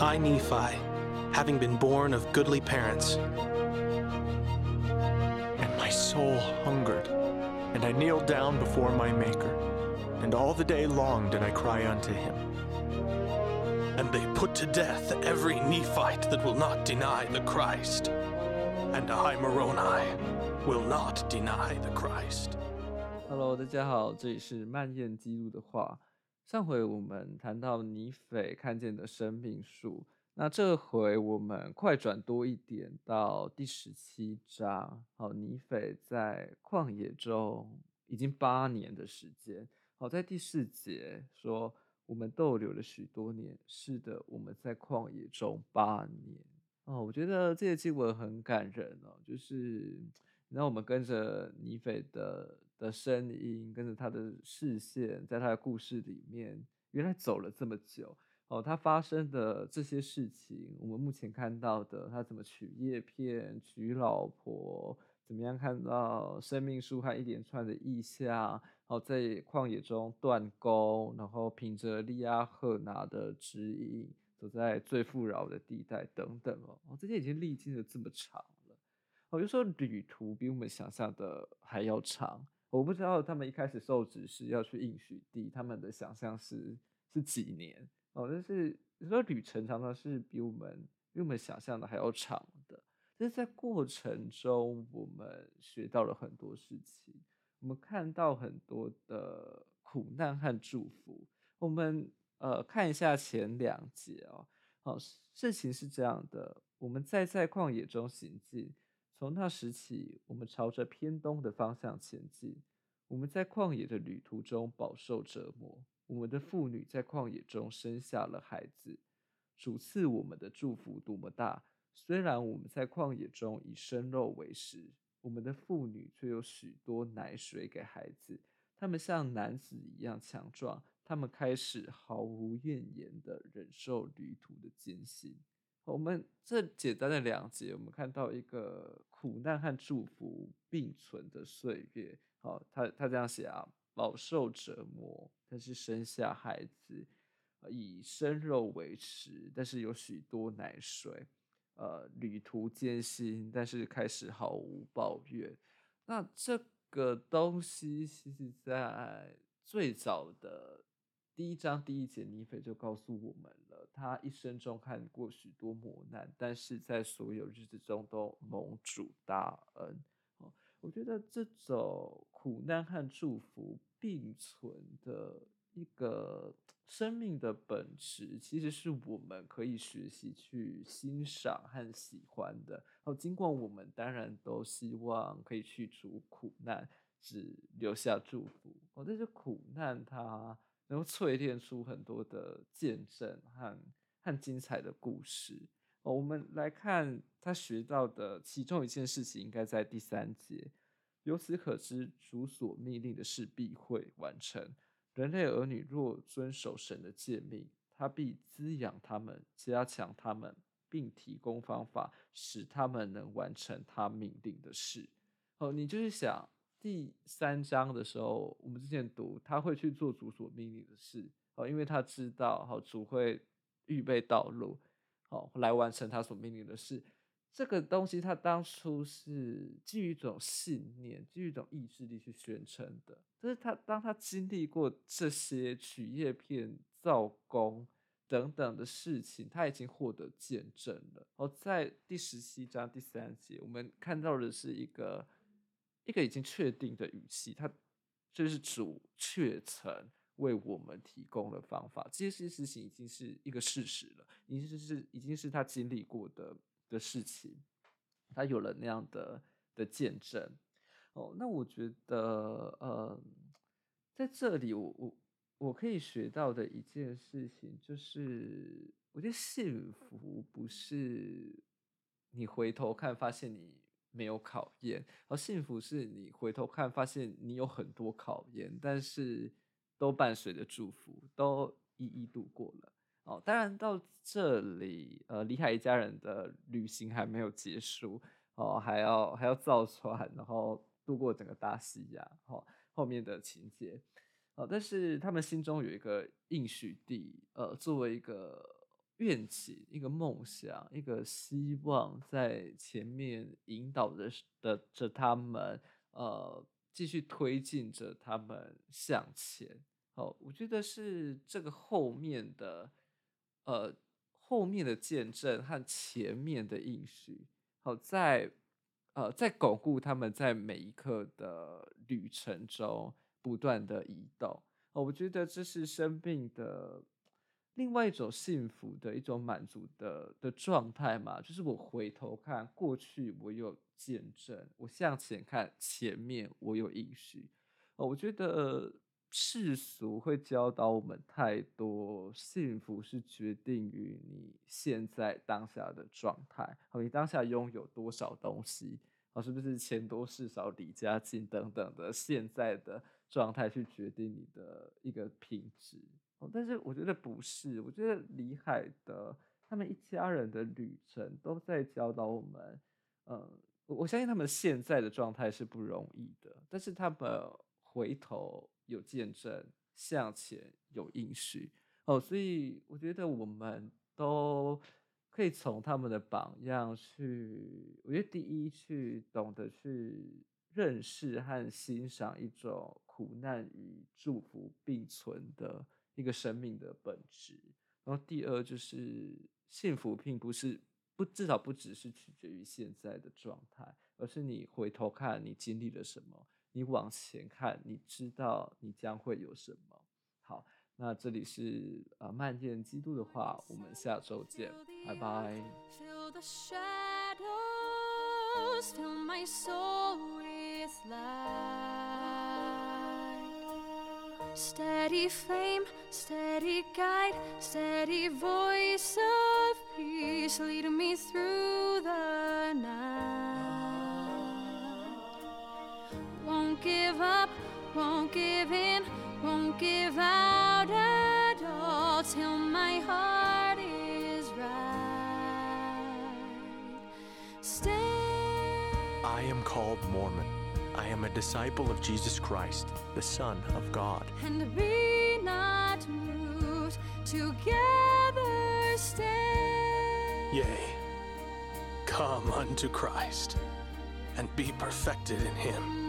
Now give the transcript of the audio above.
I, Nephi, having been born of goodly parents, And my soul hungered, and I kneeled down before my Maker, and all the day long did I cry unto him. and they put to death every Nephite that will not deny the Christ, and I, Moroni, will not deny the Christ. Hello，大家好，这里是漫燕记录的话。上回我们谈到尼斐看见的生命树，那这回我们快转多一点到第十七章。好，尼斐在旷野中已经八年的时间。好，在第四节说，我们逗留了许多年。是的，我们在旷野中八年。哦，我觉得这些经文很感人哦，就是。让我们跟着尼斐的的声音，跟着他的视线，在他的故事里面，原来走了这么久哦。他发生的这些事情，我们目前看到的，他怎么取叶片、娶老婆，怎么样看到生命树和一连串的意象，哦，在旷野中断供，然后凭着利亚赫拿的指引，走在最富饶的地带等等哦，哦，这些已经历经了这么长。我就说旅途比我们想象的还要长。我不知道他们一开始受指示要去应许地，他们的想象是是几年哦。但是有时候旅程常常是比我们比我们想象的还要长的。但是在过程中，我们学到了很多事情，我们看到很多的苦难和祝福。我们呃看一下前两节哦。好，事情是这样的，我们在在旷野中行进。从那时起，我们朝着偏东的方向前进。我们在旷野的旅途中饱受折磨。我们的妇女在旷野中生下了孩子。主赐我们的祝福多么大！虽然我们在旷野中以生肉为食，我们的妇女却有许多奶水给孩子。他们像男子一样强壮。他们开始毫无怨言地忍受旅途的艰辛。我们这简单的两节，我们看到一个苦难和祝福并存的岁月。好，他他这样写啊，饱受折磨，但是生下孩子，以生肉为食，但是有许多奶水。呃，旅途艰辛，但是开始毫无抱怨。那这个东西，其实在最早的。第一章第一节，尼斐就告诉我们了，他一生中看过许多磨难，但是在所有日子中都蒙主大恩。我觉得这种苦难和祝福并存的一个生命的本质，其实是我们可以学习去欣赏和喜欢的。好，尽管我们当然都希望可以去除苦难，只留下祝福。哦，但是苦难它。能够淬炼出很多的见证和和精彩的故事。哦，我们来看他学到的其中一件事情，应该在第三节。由此可知，主所命令的事必会完成。人类儿女若遵守神的诫命，他必滋养他们，加强他们，并提供方法，使他们能完成他命令的事。哦，你就是想。第三章的时候，我们之前读他会去做主所命令的事，哦，因为他知道，好主会预备道路，好来完成他所命令的事。这个东西他当初是基于一种信念，基于一种意志力去宣称的。但是他当他经历过这些取叶片、造工等等的事情，他已经获得见证了。哦，在第十七章第三节，我们看到的是一个。一个已经确定的语气，他就是主确曾为我们提供了方法。这些事情已经是一个事实了，已经是已经是他经历过的的事情，他有了那样的的见证。哦，那我觉得，呃，在这里我我我可以学到的一件事情，就是我觉得幸福不是你回头看发现你。没有考验，而幸福是你回头看，发现你有很多考验，但是都伴随着祝福，都一一度过了。哦，当然到这里，呃，李海一家人的旅行还没有结束，哦，还要还要造船，然后度过整个大西洋，哦，后面的情节，呃，但是他们心中有一个应许地，呃，作为一个愿景、一个梦想、一个希望，在前面引导着的着他们，呃，继续推进着他们向前。哦，我觉得是这个后面的，呃，后面的见证和前面的应许，好，在呃，在巩固他们在每一刻的旅程中不断的移动。哦，我觉得这是生命的另外一种幸福的一种满足的的状态嘛，就是我回头看过去，我有见证；我向前看前面，我有应许。哦，我觉得。世俗会教导我们太多，幸福是决定于你现在当下的状态，和你当下拥有多少东西，哦，是不是钱多事少离家近等等的现在的状态去决定你的一个品质。哦，但是我觉得不是，我觉得李海的他们一家人的旅程都在教导我们，嗯，我相信他们现在的状态是不容易的，但是他们回头。有见证，向前有应许哦，所以我觉得我们都可以从他们的榜样去，我觉得第一去懂得去认识和欣赏一种苦难与祝福并存的一个生命的本质，然后第二就是幸福并不是不，至少不只是取决于现在的状态，而是你回头看你经历了什么。你往前看，你知道你将会有什么。好，那这里是呃漫念基督的话，我们下周见，拜拜。Steady flame, steady guide, steady voice of peace, lead me through the night. Won't give up, won't give in, won't give out at all till my heart is right. Stay. I am called Mormon. I am a disciple of Jesus Christ, the Son of God. And be not moved, together stay. Yea, come unto Christ, and be perfected in him.